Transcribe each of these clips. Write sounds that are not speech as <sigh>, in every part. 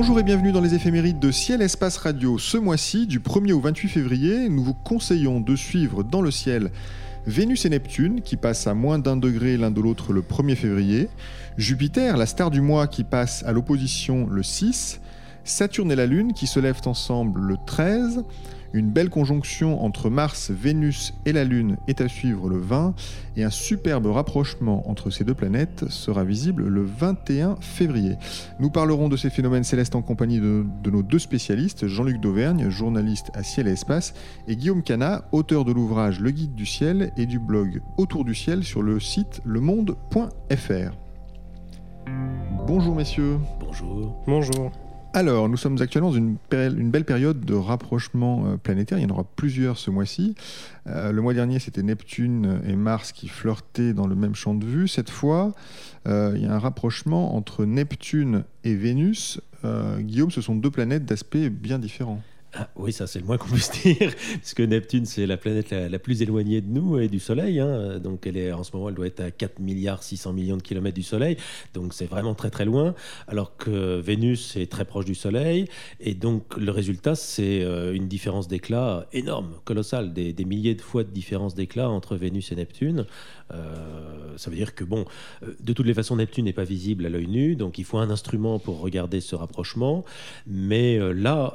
Bonjour et bienvenue dans les éphémérides de Ciel Espace Radio. Ce mois-ci, du 1er au 28 février, nous vous conseillons de suivre dans le ciel Vénus et Neptune qui passent à moins d'un degré l'un de l'autre le 1er février, Jupiter, la star du mois qui passe à l'opposition le 6, Saturne et la Lune qui se lèvent ensemble le 13, une belle conjonction entre Mars, Vénus et la Lune est à suivre le 20 et un superbe rapprochement entre ces deux planètes sera visible le 21 février. Nous parlerons de ces phénomènes célestes en compagnie de, de nos deux spécialistes, Jean-Luc Dauvergne, journaliste à Ciel et Espace, et Guillaume Cana, auteur de l'ouvrage Le Guide du ciel et du blog Autour du ciel sur le site lemonde.fr. Bonjour messieurs. Bonjour. Bonjour. Alors, nous sommes actuellement dans une, belle période de rapprochement euh, planétaire. Il y en aura plusieurs ce mois-ci. Euh, le mois dernier, c'était Neptune et Mars qui flirtaient dans le même champ de vue. Cette fois, euh, il y a un rapprochement entre Neptune et Vénus. Guillaume, ce sont deux planètes d'aspect bien différents. Ah, oui, ça c'est le moins qu'on puisse <laughs> dire, puisque Neptune c'est la planète la, plus éloignée de nous et du Soleil. Hein. Donc elle est en ce moment, elle doit être à 4 milliards 600 millions de kilomètres du Soleil. Donc c'est vraiment très très loin. Alors que Vénus est très proche du Soleil. Et donc le résultat c'est euh, une différence d'éclat énorme, colossale, des, milliers de fois de différence d'éclat entre Vénus et Neptune. Euh, ça veut dire que bon, euh, de toutes les façons, Neptune n'est pas visible à l'œil nu, donc il faut un instrument pour regarder ce rapprochement. Mais là,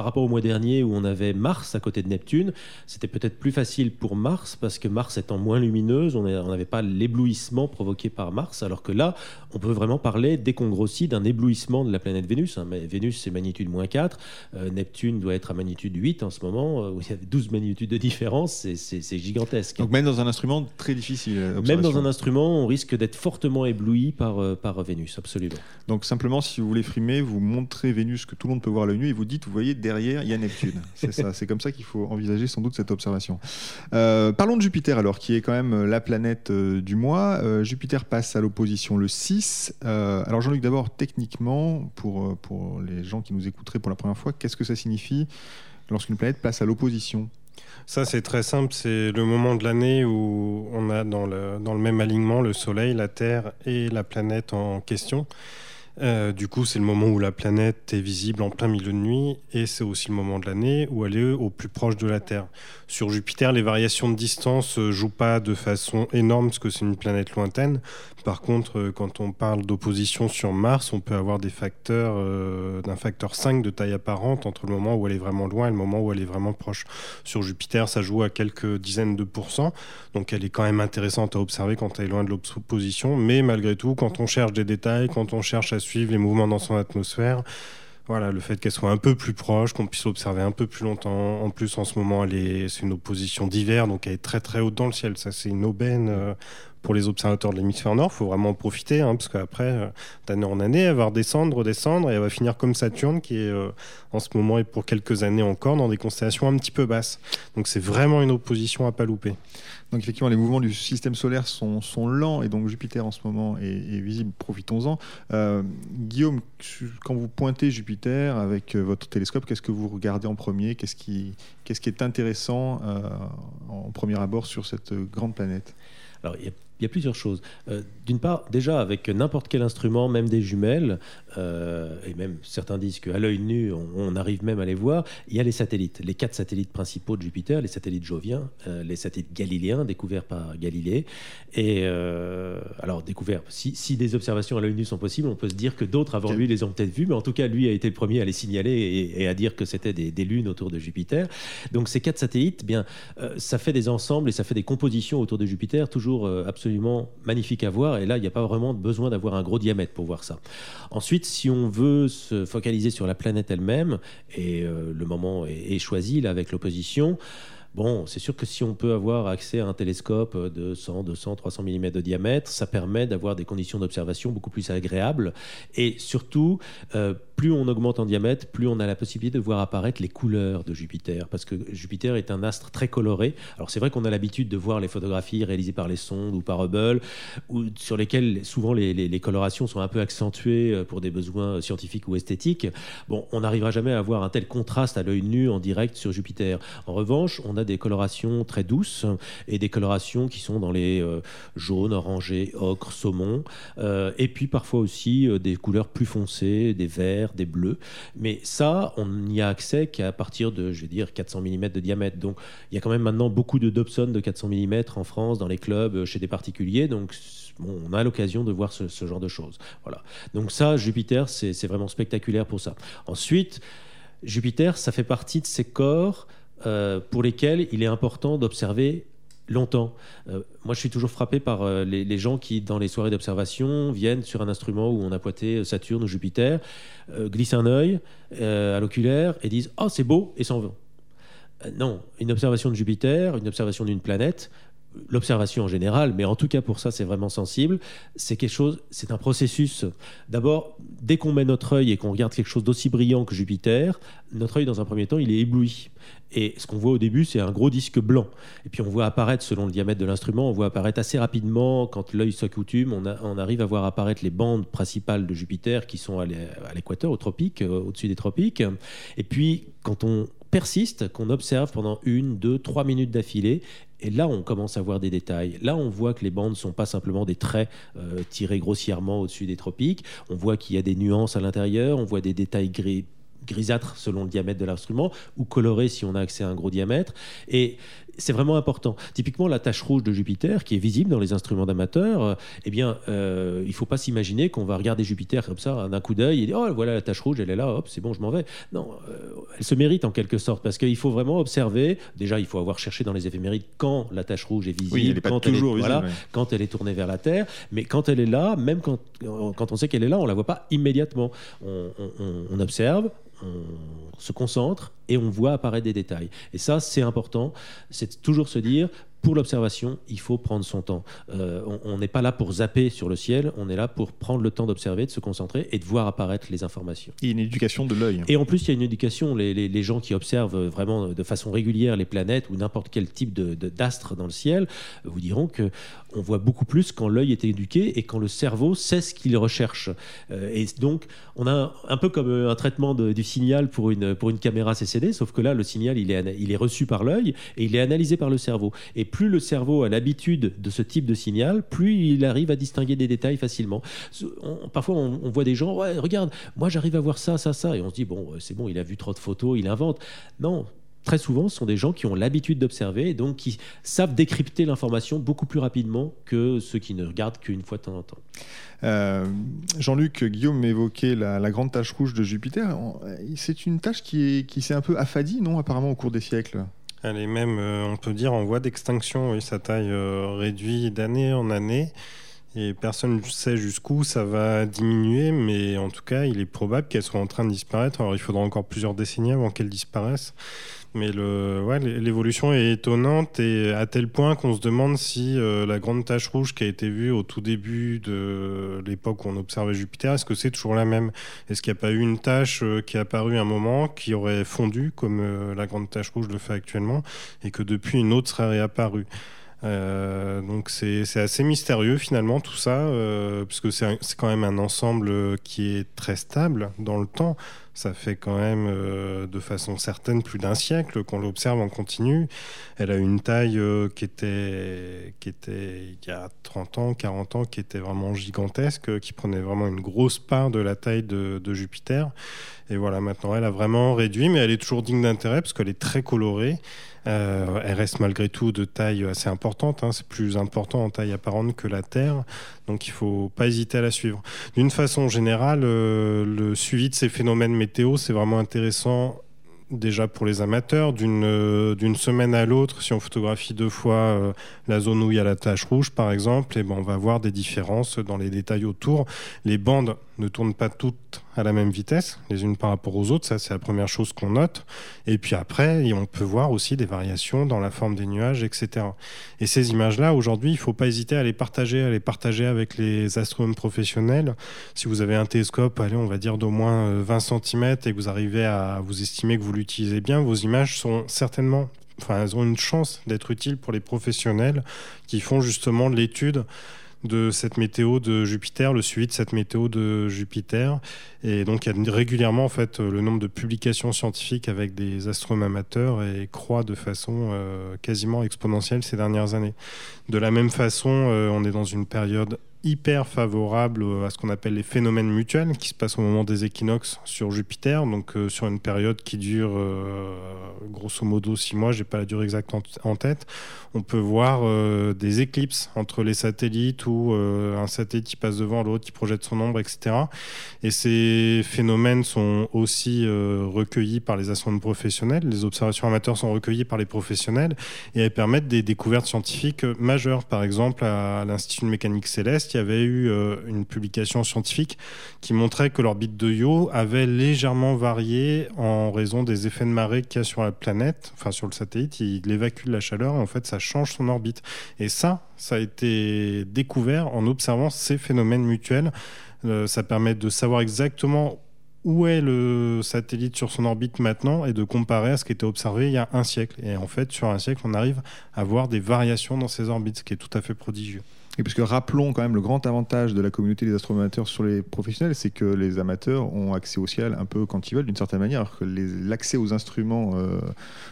par rapport au mois dernier où on avait Mars à côté de Neptune, c'était peut-être plus facile pour Mars parce que Mars étant moins lumineuse, on n'avait pas l'éblouissement provoqué par Mars, alors que là, on peut vraiment parler, dès qu'on grossit, d'un éblouissement de la planète Vénus. Hein. Mais Vénus, c'est magnitude moins 4, euh, Neptune doit être à magnitude 8 en ce moment, euh, où il y a 12 magnitudes de différence, c'est gigantesque. Donc même dans un instrument très difficile. Même dans un instrument, on risque d'être fortement ébloui par, euh, par Vénus, absolument. Donc simplement, si vous voulez frimer, vous montrez Vénus que tout le monde peut voir l'œil nu et vous dites, vous voyez, derrière, il y a Neptune. C'est comme ça qu'il faut envisager sans doute cette observation. Euh, parlons de Jupiter alors, qui est quand même la planète euh, du mois. Euh, Jupiter passe à l'opposition le 6. alors Jean-Luc, d'abord, techniquement, pour, les gens qui nous écouteraient pour la première fois, qu'est-ce que ça signifie lorsqu'une planète passe à l'opposition? Ça, c'est très simple. C'est le moment de l'année où on a dans le même alignement le Soleil, la Terre et la planète en question. Euh, du coup, c'est le moment où la planète est visible en plein milieu de nuit et c'est aussi le moment de l'année où elle est au plus proche de la Terre. Sur Jupiter, les variations de distance ne euh, jouent pas de façon énorme parce que c'est une planète lointaine. Par contre, euh, quand on parle d'opposition sur Mars, on peut avoir des facteurs d'un facteur 5 de taille apparente entre le moment où elle est vraiment loin et le moment où elle est vraiment proche. Sur Jupiter, ça joue à quelques dizaines de pourcents, donc elle est quand même intéressante à observer quand elle est loin de l'opposition. Mais malgré tout, quand on cherche des détails, quand on cherche à suivre les mouvements dans son atmosphère. Voilà, le fait qu'elle soit un peu plus proche, qu'on puisse l'observer un peu plus longtemps. En plus, en ce moment, c'est une opposition d'hiver, donc elle est très très haute dans le ciel. Ça, c'est une aubaine euh, pour les observateurs de l'hémisphère nord. Il faut vraiment en profiter, hein, parce qu'après, euh, d'année en année, elle va redescendre, redescendre, et elle va finir comme Saturne, qui est euh, en ce moment et pour quelques années encore dans des constellations un petit peu basses. Donc c'est vraiment une opposition à pas louper. Donc effectivement, les mouvements du système solaire sont, lents et donc Jupiter en ce moment est, visible. Profitons-en. Euh, Guillaume, quand vous pointez Jupiter avec votre télescope, qu'est-ce que vous regardez en premier? Qu'est-ce qui, qu'est-ce qui est intéressant euh, en premier abord sur cette grande planète? Alors, il y a il y a plusieurs choses. Euh, d'une part, déjà, avec n'importe quel instrument, même des jumelles, euh, et même certains disent qu'à l'œil nu, on, arrive même à les voir, il y a les satellites, les quatre satellites principaux de Jupiter, les satellites joviens, euh, les satellites galiléens découverts par Galilée. Et alors, découverts, si, des observations à l'œil nu sont possibles, on peut se dire que d'autres avant lui les ont peut-être vus, mais en tout cas, lui a été le premier à les signaler et, à dire que c'était des, lunes autour de Jupiter. Donc, ces quatre satellites, bien, ça fait des ensembles et ça fait des compositions autour de Jupiter toujours absolument magnifique à voir. Et là, il n'y a pas vraiment besoin d'avoir un gros diamètre pour voir ça. Ensuite, si on veut se focaliser sur la planète elle-même, et euh, le moment est, choisi là avec l'opposition, Bon, c'est sûr que si on peut avoir accès à un télescope de 100, 200, 300 mm de diamètre, ça permet d'avoir des conditions d'observation beaucoup plus agréables. Et surtout, euh, plus on augmente en diamètre, plus on a la possibilité de voir apparaître les couleurs de Jupiter. Parce que Jupiter est un astre très coloré. Alors c'est vrai qu'on a l'habitude de voir les photographies réalisées par les sondes ou par Hubble, sur lesquelles souvent les, les colorations sont un peu accentuées euh, pour des besoins scientifiques ou esthétiques. Bon, on n'arrivera jamais à avoir un tel contraste à l'œil nu en direct sur Jupiter. En revanche, on a des colorations très douces et des colorations qui sont dans les euh, jaunes, orangés, ocre, saumon, euh, et puis parfois aussi euh, des couleurs plus foncées, des verts, des bleus. Mais ça, on n'y a accès qu'à partir de, je vais dire, 400 mm de diamètre. Donc il y a quand même maintenant beaucoup de Dobson de 400 mm en France, dans les clubs, chez des particuliers. Donc on a l'occasion de voir ce, genre de choses. Voilà. Donc ça, Jupiter, c'est vraiment spectaculaire pour ça. Ensuite, Jupiter, ça fait partie de ces corps euh, pour lesquels il est important d'observer longtemps. Euh, moi, je suis toujours frappé par euh, les, gens qui, dans les soirées d'observation, viennent sur un instrument où on a pointé Saturne ou Jupiter, glissent un œil à l'oculaire et disent Oh, c'est beau et s'en vont. non, une observation de Jupiter, une observation d'une planète, l'observation en général, mais en tout cas pour ça c'est vraiment sensible, c'est quelque chose, c'est un processus. D'abord, dès qu'on met notre œil et qu'on regarde quelque chose d'aussi brillant que Jupiter, notre œil dans un premier temps il est ébloui. Et ce qu'on voit au début c'est un gros disque blanc. Et puis on voit apparaître, selon le diamètre de l'instrument, on voit apparaître assez rapidement, quand l'œil s'accoutume, on, on, arrive à voir apparaître les bandes principales de Jupiter qui sont à l'équateur, au tropique, euh, au-dessus des tropiques. Et puis quand on persiste, qu'on observe pendant une, deux, trois minutes d'affilée. Et là, on commence à voir des détails. Là, on voit que les bandes ne sont pas simplement des traits euh, tirés grossièrement au-dessus des tropiques. On voit qu'il y a des nuances à l'intérieur. On voit des détails gris grisâtres selon le diamètre de l'instrument ou colorés si on a accès à un gros diamètre. Et c'est vraiment important. Typiquement, la tache rouge de Jupiter, qui est visible dans les instruments d'amateurs, euh, eh bien, euh, il ne faut pas s'imaginer qu'on va regarder Jupiter comme ça, d'un coup d'œil, et dire Oh, voilà la tache rouge, elle est là, hop, c'est bon, je m'en vais. Non, euh, elle se mérite en quelque sorte, parce qu'il faut vraiment observer. Déjà, il faut avoir cherché dans les éphémérides quand la tache rouge est visible, oui, elle quand, elle est, visible, voilà, quand elle est tournée vers la Terre, mais quand elle est là, même quand, quand on sait qu'elle est là, on ne la voit pas immédiatement. on, on, on observe, on se concentre et on voit apparaître des détails. Et ça, c'est important. C'est toujours se dire, pour l'observation, il faut prendre son temps. Euh, on n'est pas là pour zapper sur le ciel, on est là pour prendre le temps d'observer, de se concentrer et de voir apparaître les informations. Il y a une éducation de l'œil. Et en plus, il y a une éducation. Les, les, gens qui observent vraiment de façon régulière les planètes ou n'importe quel type d'astre de, dans le ciel vous diront que on voit beaucoup plus quand l'œil est éduqué et quand le cerveau sait ce qu'il recherche. Euh, et donc, on a un, peu comme un traitement du signal pour une, pour une caméra CCD, sauf que là, le signal, il est, il est reçu par l'œil et il est analysé par le cerveau. Et plus le cerveau a l'habitude de ce type de signal, plus il arrive à distinguer des détails facilement. parfois, on, voit des gens, ouais, regarde, moi j'arrive à voir ça, ça, ça, et on se dit, bon, c'est bon, il a vu trop de photos, il invente. Non, très souvent, ce sont des gens qui ont l'habitude d'observer et donc qui savent décrypter l'information beaucoup plus rapidement que ceux qui ne regardent qu'une fois de temps en temps. Euh, Jean-Luc, Guillaume évoquait la, la, grande tache rouge de Jupiter. C'est une tache qui, qui s'est un peu affadie, non, apparemment, au cours des siècles? Elle est même, euh, on peut dire, en voie d'extinction. Oui, sa taille euh, réduit d'année en année. Et personne ne sait jusqu'où ça va diminuer, mais en tout cas, il est probable qu'elle soit en train de disparaître. Alors, il faudra encore plusieurs décennies avant qu'elle disparaisse. Mais le, ouais, l'évolution est étonnante et à tel point qu'on se demande si euh, la grande tache rouge qui a été vue au tout début de l'époque où on observait Jupiter, est-ce que c'est toujours la même? Est-ce qu'il n'y a pas eu une tache euh, qui est apparue à un moment qui aurait fondu comme euh, la grande tache rouge le fait actuellement et que depuis une autre serait réapparue donc c'est assez mystérieux finalement tout ça, euh, puisque c'est quand même un ensemble qui est très stable dans le temps. Ça fait quand même euh, de façon certaine plus d'un siècle qu'on l'observe en continu. Elle a une taille euh, qui, était, qui était il y a 30 ans, 40 ans, qui était vraiment gigantesque, qui prenait vraiment une grosse part de la taille de, de Jupiter. Et voilà, maintenant elle a vraiment réduit, mais elle est toujours digne d'intérêt parce qu'elle est très colorée. Euh, elle reste malgré tout de taille assez importante. Hein. C'est plus important en taille apparente que la Terre. Donc il ne faut pas hésiter à la suivre. D'une façon générale, euh, le suivi de ces phénomènes météo, c'est vraiment intéressant déjà pour les amateurs, d'une euh, semaine à l'autre, si on photographie deux fois la zone où il y a la tache rouge, par exemple, et eh ben on va voir des différences dans les détails autour. Les bandes ne tournent pas toutes à la même vitesse, les unes par rapport aux autres. Ça, c'est la première chose qu'on note. Et puis après, on peut voir aussi des variations dans la forme des nuages, etc. Et ces images-là, aujourd'hui, il ne faut pas hésiter à les partager, à les partager avec les astronomes professionnels. Si vous avez un télescope, allez, on va dire d'au moins 20 euh, cm et que vous arrivez à vous estimer que vous l'utilisez bien, vos images sont certainement enfin, elles ont une chance d'être utiles pour les professionnels qui font justement l'étude de cette météo de Jupiter, le suivi de cette météo de Jupiter. Et donc, il y a régulièrement, en fait, le nombre de publications scientifiques avec des astronomes amateurs et croît de façon euh, quasiment exponentielle ces dernières années. De la même façon, euh, on est dans une période hyper favorable à ce qu'on appelle les phénomènes mutuels qui se passent au moment des équinoxes sur Jupiter, donc euh, sur une période qui dure euh, grosso modo six mois, j'ai pas la durée exacte en, tête. On peut voir euh, des éclipses entre les satellites où un satellite qui passe devant l'autre, qui projette son ombre, etc. Et ces phénomènes sont aussi recueillis par les astronomes professionnels. Les observations amateurs sont recueillies par les professionnels et elles permettent des découvertes scientifiques majeures. Par exemple, à l'Institut de mécanique céleste, il y avait eu euh, une publication scientifique qui montrait que l'orbite de Io avait légèrement varié en raison des effets de marée qu'il y a sur la planète, enfin sur le satellite. Il évacue la chaleur et en fait ça change son orbite. Et ça, ça a été découvert en observant ces phénomènes mutuels. Euh, ça permet de savoir exactement où est le satellite sur son orbite maintenant et de comparer à ce qui était observé il y a un siècle. Et en fait, sur un siècle, on arrive à voir des variations dans ces orbites, ce qui est tout à fait prodigieux. Et parce que rappelons quand même le grand avantage de la communauté des astronomes sur les professionnels, c'est que les amateurs ont accès au ciel un peu quand ils veulent, d'une certaine manière, alors que l'accès aux instruments euh,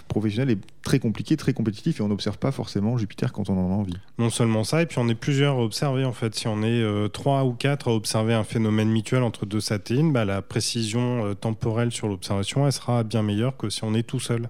professionnels est très compliqué, très compétitif, et on n'observe pas forcément Jupiter quand on en a envie. Non seulement ça, et puis on est plusieurs à observer en fait. Si on est euh, trois ou quatre à observer un phénomène mutuel entre deux satellites, bah, la précision euh, temporelle sur l'observation, sera bien meilleure que si on est tout seul.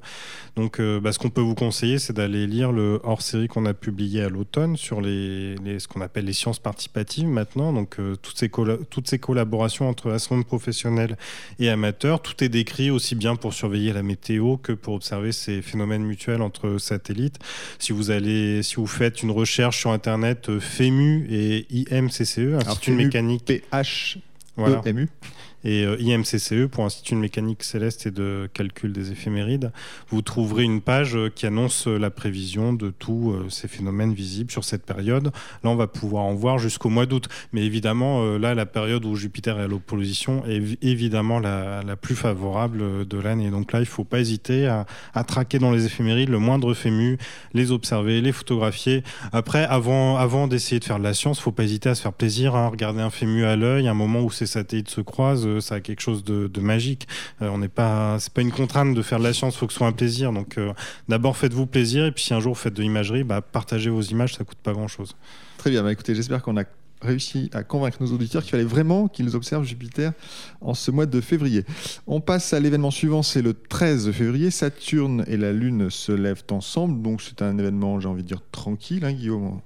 Donc bah, ce qu'on peut vous conseiller, c'est d'aller lire le hors-série qu'on a publié à l'automne sur les, les qu'on appelle les sciences participatives maintenant. Donc, euh, toutes, ces toutes ces collaborations entre astronomes professionnels et amateurs, tout est décrit aussi bien pour surveiller la météo que pour observer ces phénomènes mutuels entre satellites. Si vous allez, si vous faites une recherche sur Internet, euh, FEMU et IMCCE, Institut de mécanique. PH. Voilà. E et euh, IMCCE pour Institut de mécanique céleste et de calcul des éphémérides, vous trouverez une page euh, qui annonce euh, la prévision de tous ces phénomènes visibles sur cette période. Là, on va pouvoir en voir jusqu'au mois d'août. Mais évidemment, là, la période où Jupiter est à l'opposition est évidemment la, plus favorable de l'année. Donc là, il ne faut pas hésiter à, traquer dans les éphémérides le moindre fému, les observer, les photographier. Après, avant, d'essayer de faire de la science, il ne faut pas hésiter à se faire plaisir, à regarder un fému à l'œil, un moment où ces satellites se croisent ça a quelque chose de, magique. Euh, on n'est pas, c'est pas une contrainte de faire de la science, il faut que ce soit un plaisir. Donc euh, d'abord faites-vous plaisir et puis si un jour vous faites de l'imagerie, bah, partagez vos images, ça coûte pas grand-chose. Très bien, bah, écoutez, j'espère qu'on a réussi à convaincre nos auditeurs qu'il fallait vraiment qu'ils observent Jupiter en ce mois de février. On passe à l'événement suivant, c'est le 13 février. Saturne et la Lune se lèvent ensemble, donc c'est un événement, j'ai envie de dire, tranquille, hein, Guillaume?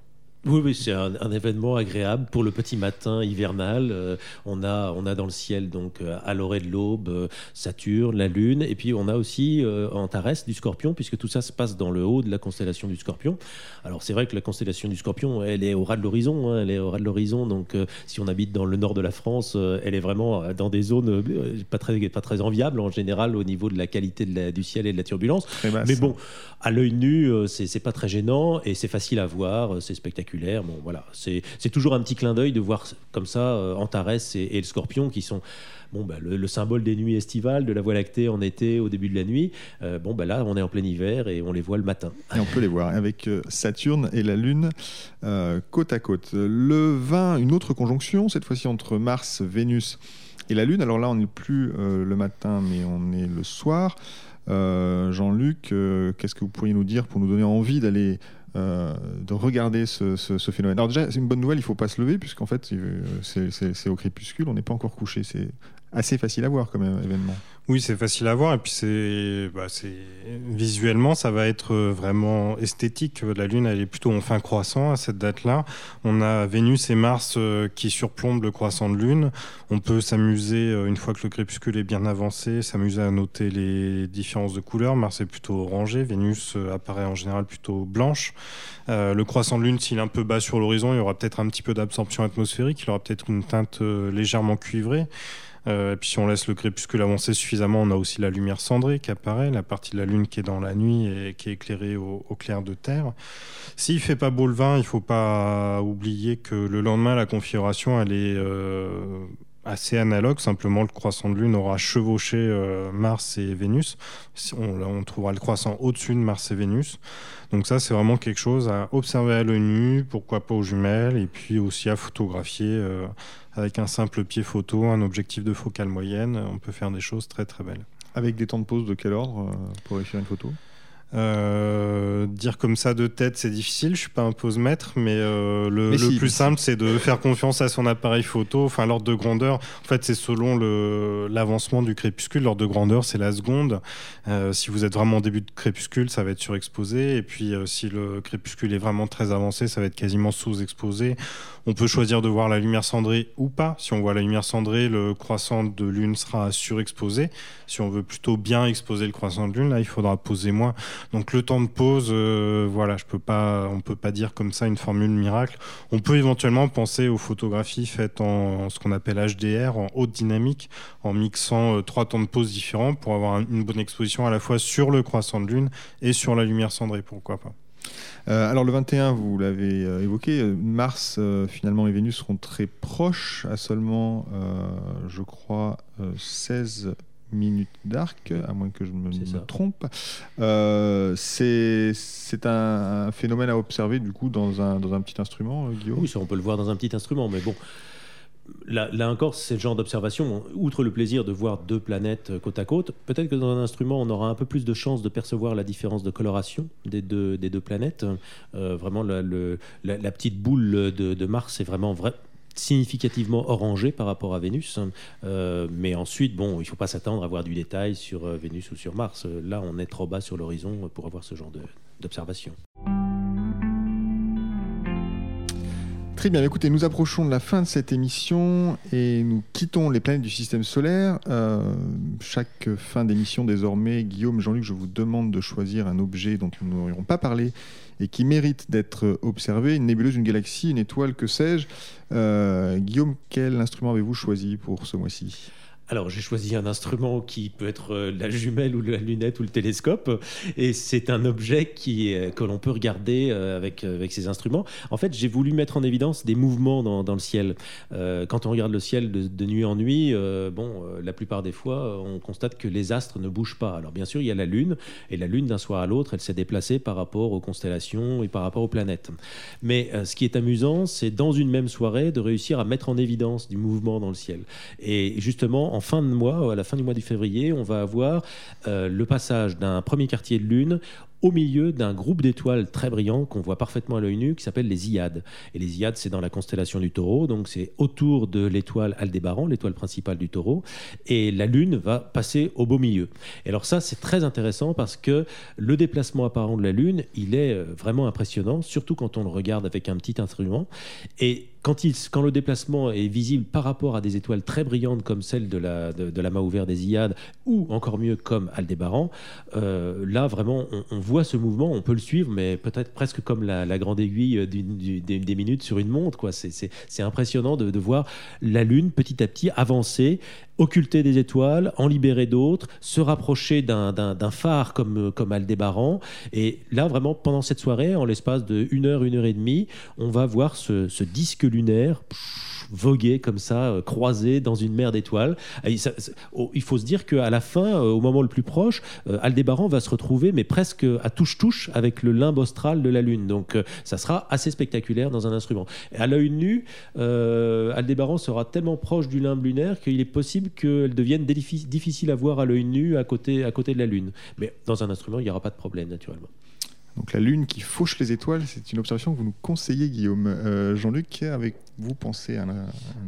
Oui, oui, c'est un, événement agréable pour le petit matin hivernal. Euh, on, a, on a dans le ciel, donc, euh, à l'orée de l'aube, euh, Saturne, la Lune, et puis on a aussi Antares du Scorpion, puisque tout ça se passe dans le haut de la constellation du Scorpion. Alors, c'est vrai que la constellation du Scorpion, elle est au ras de l'horizon. Hein, elle est au ras de l'horizon, donc si on habite dans le nord de la France, elle est vraiment dans des zones pas très, pas très enviables en général au niveau de la qualité de la, du ciel et de la turbulence. Mais bon, à l'œil nu, c'est pas très gênant et c'est facile à voir, c'est spectaculaire. Bon, voilà, c'est toujours un petit clin d'œil de voir comme ça euh, Antares et, le Scorpion qui sont bah, le, symbole des nuits estivales, de la Voie lactée en été au début de la nuit. Euh, bon, bah, là, on est en plein hiver et on les voit le matin. Et on peut les voir avec euh, Saturne et la Lune côte à côte. Le 20, une autre conjonction, cette fois-ci entre Mars, Vénus et la Lune. Alors là, on n'est plus le matin, mais on est le soir. Jean-Luc, qu'est-ce que vous pourriez nous dire pour nous donner envie d'aller euh, de regarder ce, phénomène. Alors déjà, c'est une bonne nouvelle, il ne faut pas se lever, puisqu'en fait, c'est au crépuscule, on n'est pas encore couché. Assez facile à voir comme événement. Oui, c'est facile à voir et puis c'est, bah, visuellement ça va être vraiment esthétique. La Lune elle est plutôt en fin croissant à cette date-là. On a Vénus et Mars euh, qui surplombent le croissant de Lune. On peut s'amuser euh, une fois que le crépuscule est bien avancé, s'amuser à noter les différences de couleurs. Mars est plutôt orangé, Vénus euh, apparaît en général plutôt blanche. le croissant de Lune, s'il est un peu bas sur l'horizon, il y aura peut-être un petit peu d'absorption atmosphérique. Il aura peut-être une teinte légèrement cuivrée. Euh, et puis si on laisse le crépuscule avancer suffisamment, on a aussi la lumière cendrée qui apparaît, la partie de la Lune qui est dans la nuit et qui est éclairée au, clair de terre. S'il fait pas beau le vin, il faut pas oublier que le lendemain, la configuration, elle est euh, assez analogue. Simplement, le croissant de Lune aura chevauché euh, Mars et Vénus. On, on trouvera le croissant au-dessus de Mars et Vénus. Donc ça, c'est vraiment quelque chose à observer à l'œil nu, pourquoi pas aux jumelles, et puis aussi à photographier avec un simple pied photo, un objectif de focale moyenne, on peut faire des choses très très belles. Avec des temps de pause de quel ordre euh, pour réussir une photo? Euh, dire comme ça de tête, c'est difficile. Je suis pas un pose maître, mais euh, le, plus simple, c'est de faire confiance à son appareil photo. Enfin, l'ordre de grandeur, en fait, c'est selon l'avancement du crépuscule. L'ordre de grandeur, c'est la seconde. Euh, si vous êtes vraiment au début de crépuscule, ça va être surexposé. Et puis, si le crépuscule est vraiment très avancé, ça va être quasiment sous-exposé. On peut choisir de voir la lumière cendrée ou pas. Si on voit la lumière cendrée, le croissant de lune sera surexposé. Si on veut plutôt bien exposer le croissant de lune, là, il faudra poser moins. Donc le temps de pause, euh, voilà, je peux pas, on peut pas dire comme ça une formule miracle. On peut éventuellement penser aux photographies faites en, ce qu'on appelle HDR, en haute dynamique, en mixant euh, trois temps de pause différents pour avoir une bonne exposition à la fois sur le croissant de lune et sur la lumière cendrée, pourquoi pas. Euh, alors le 21, vous l'avez euh, évoqué, Mars finalement et Vénus seront très proches, à seulement, je crois, 16 minutes d'arc, à moins que je me, trompe. c'est un, phénomène à observer du coup dans un, dans un petit instrument, Guillaume? Oui, ça, on peut le voir dans un petit instrument, mais bon, Là, encore, c'est le genre d'observation. Outre le plaisir de voir deux planètes euh, côte à côte, peut-être que dans un instrument, on aura un peu plus de chances de percevoir la différence de coloration des deux, des deux planètes. Euh, vraiment, la, petite boule de, Mars est vraiment vrai, significativement orangée par rapport à Vénus. Euh, mais ensuite, bon, il ne faut pas s'attendre à voir du détail sur Vénus ou sur Mars. Là, on est trop bas sur l'horizon pour avoir ce genre d'observation. Très bien, écoutez, nous approchons de la fin de cette émission et nous quittons les planètes du système solaire. Euh, chaque fin d'émission désormais, Guillaume, Jean-Luc, je vous demande de choisir un objet dont nous n'aurions pas parlé et qui mérite d'être observé, une nébuleuse, une galaxie, une étoile, que sais-je. Euh, Guillaume, quel instrument avez-vous choisi pour ce mois-ci? Alors j'ai choisi un instrument qui peut être euh, la jumelle ou la lunette ou le télescope, et c'est un objet qui, que l'on peut regarder euh, avec, ces instruments. En fait, j'ai voulu mettre en évidence des mouvements dans, le ciel. Euh, quand on regarde le ciel de, nuit en nuit, bon, la plupart des fois, on constate que les astres ne bougent pas. Alors bien sûr, il y a la Lune, et la Lune d'un soir à l'autre, elle s'est déplacée par rapport aux constellations et par rapport aux planètes. Mais ce qui est amusant, c'est dans une même soirée de réussir à mettre en évidence du mouvement dans le ciel. Et justement, en fin de mois, à la fin du mois de février, on va avoir euh, le passage d'un premier quartier de lune au milieu d'un groupe d'étoiles très brillants qu'on voit parfaitement à l'œil nu qui s'appelle les Iades. Et les Iades, c'est dans la constellation du taureau, donc c'est autour de l'étoile Aldébaran, l'étoile principale du taureau, et la Lune va passer au beau milieu. Et alors ça, c'est très intéressant parce que le déplacement apparent de la Lune, il est euh, vraiment impressionnant, surtout quand on le regarde avec un petit instrument. Et quand, le déplacement est visible par rapport à des étoiles très brillantes comme celle de la, de, la ouverte des Iades, ou encore mieux comme Aldébaran, euh, là vraiment on, voit ce mouvement, on peut le suivre, mais peut-être presque comme la, grande aiguille des, minutes sur une montre. C'est impressionnant de, voir la Lune petit à petit avancer occulter des étoiles, en libérer d'autres, se rapprocher d'un phare comme, comme Aldébaran. Et là, vraiment, pendant cette soirée, en l'espace de une heure, une heure et demie, on va voir ce, ce disque lunaire voguer comme ça, euh, croisé dans une mer d'étoiles. Oh, il faut se dire qu'à la fin, euh, au moment le plus proche, euh, Aldébaran va se retrouver, mais presque à touche-touche avec le limbe austral de la Lune. Donc ça sera assez spectaculaire dans un instrument. Et à l'œil nu, Aldébaran sera tellement proche du limbe lunaire qu'il est possible qu'elle devienne difficile à voir à l'œil nu à côté, à côté de la Lune. Mais dans un instrument, il n'y aura pas de problème, naturellement. Donc la Lune qui fauche les étoiles, c'est une observation que vous nous conseillez, Guillaume. Euh, Jean-Luc, avec vous pensez à un,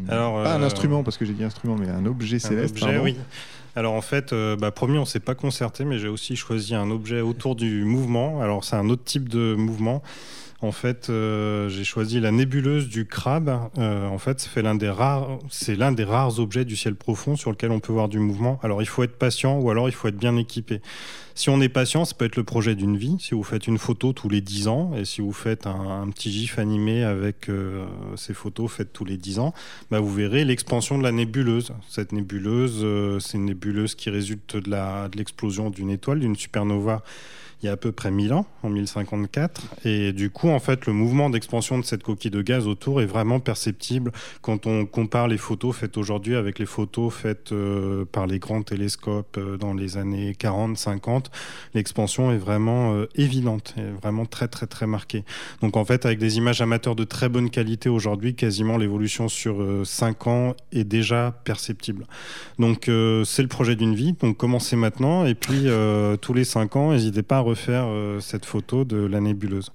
Alors, pas un euh, instrument parce que j'ai dit instrument, mais un objet Un céleste. objet, oui. Alors en fait, euh, bah, premier, on ne s'est pas concerté, mais j'ai aussi choisi un objet autour du mouvement. Alors c'est un autre type de mouvement. En fait, euh, j'ai choisi la nébuleuse du crabe. Euh, en fait, c'est l'un des rares objets du ciel profond sur lequel on peut voir du mouvement. Alors, il faut être patient ou alors il faut être bien équipé. Si on est patient, ça peut être le projet d'une vie. Si vous faites une photo tous les 10 ans et si vous faites un, petit gif animé avec euh, ces photos faites tous les 10 ans, bah, vous verrez l'expansion de la nébuleuse. Cette nébuleuse, c'est une nébuleuse qui résulte de l'explosion d'une étoile, d'une supernova il y a à peu près 1000 ans, en 1054. Et du coup, en fait, le mouvement d'expansion de cette coquille de gaz autour est vraiment perceptible quand on compare les photos faites aujourd'hui avec les photos faites euh, par les grands télescopes euh, dans les années 40-50. L'expansion est vraiment euh, évidente, vraiment très très très marquée. Donc en fait, avec des images amateurs de très bonne qualité aujourd'hui, quasiment l'évolution sur 5 ans est déjà perceptible. Donc euh, c'est le projet d'une vie, donc commencez maintenant et puis euh, tous les 5 ans, n'hésitez pas à refaire euh, cette photo de la nébuleuse.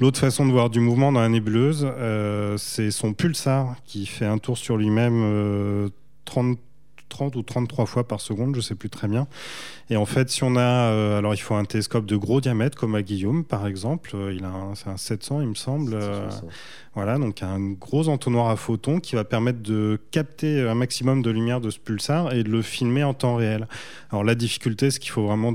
L'autre façon de voir du mouvement dans la nébuleuse, euh, c'est son pulsar qui fait un tour sur lui-même euh, 30 30 ou 33 fois par seconde, je sais plus très bien. Et en fait, si on a, alors il faut un télescope de gros diamètre comme à Guillaume par exemple, il a un, c'est un 700 il me semble. Voilà, donc un gros entonnoir à photons qui va permettre de capter un maximum de lumière de ce pulsar et de le filmer en temps réel. Alors la difficulté, c'est qu'il faut vraiment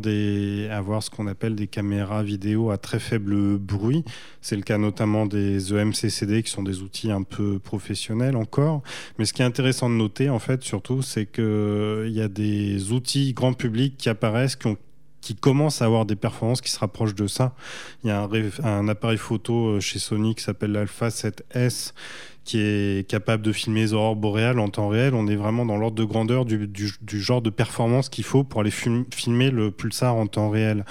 avoir ce qu'on appelle des caméras vidéo à très faible bruit. C'est le cas notamment des EMCCD qui sont des outils un peu professionnels encore. Mais ce qui est intéressant de noter, en fait, surtout, c'est qu'il y a des outils grand public qui apparaissent, qui ont qui commencent à avoir des performances qui se rapprochent de ça. Il y a un, un appareil photo euh, chez Sony qui s'appelle l'Alpha 7S qui est capable de filmer les aurores boréales en temps réel. On est vraiment dans l'ordre de grandeur du, genre de performance qu'il faut pour aller film- filmer le pulsar en temps réel.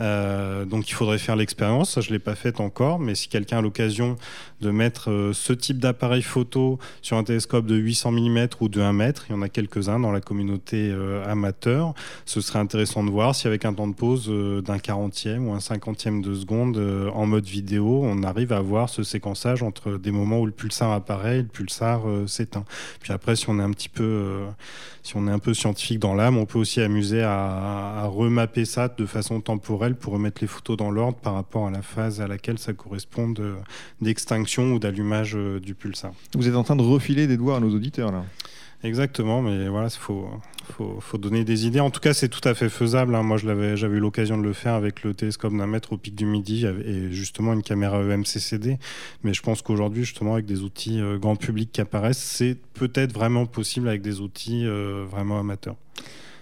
Euh, donc il faudrait faire l'expérience. Ça, je ne l'ai pas faite encore, mais si quelqu'un a l'occasion de mettre euh, ce type d'appareil photo sur un télescope de 800 mm ou de 1 mètre, il y en a quelques-uns dans la communauté euh, amateur, ce serait intéressant de voir si avec un temps de pause d'un quarantième ou un cinquantième de seconde en mode vidéo, on arrive à voir ce séquençage entre des moments où le pulsar apparaît et le pulsar euh, s'éteint. Puis après, si on est un petit peu, euh, si on est un peu scientifique dans l'âme, on peut aussi amuser à, remapper ça de façon temporelle pour remettre les photos dans l'ordre par rapport à la phase à laquelle ça correspond de- d'extinction ou d'allumage euh, du pulsar. Vous êtes en train de refiler des doigts à nos auditeurs là. Exactement, mais voilà, il faut, donner des idées. En tout cas, c'est tout à fait faisable. hein. Moi, j'avais eu l'occasion de le faire avec le télescope d'un mètre au pic du Midi et justement une caméra EMCCD. Mais je pense qu'aujourd'hui, justement, avec des outils euh, grand public qui apparaissent, c'est peut-être vraiment possible avec des outils euh, vraiment amateurs.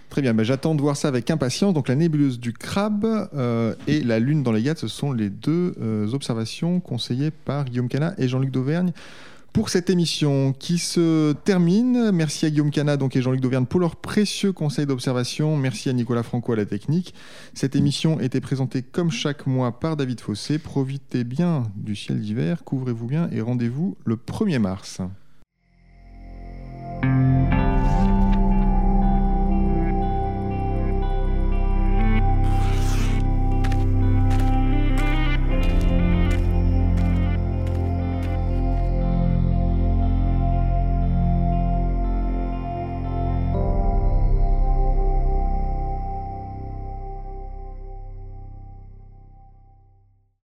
Très bien, ben, j'attends de voir ça avec impatience. Donc la nébuleuse du crabe euh, et la lune dans les Yachts, ce sont les deux observations conseillées par Guillaume Cana et Jean-Luc Dauvergne. Pour cette émission qui se termine, merci à Guillaume Cana donc, et Jean-Luc Dauvergne pour leurs précieux conseils d'observation. Merci à Nicolas Franco à la technique. Cette émission était présentée comme chaque mois par David Fossé. Profitez bien du ciel d'hiver, couvrez-vous bien et rendez-vous le 1er mars.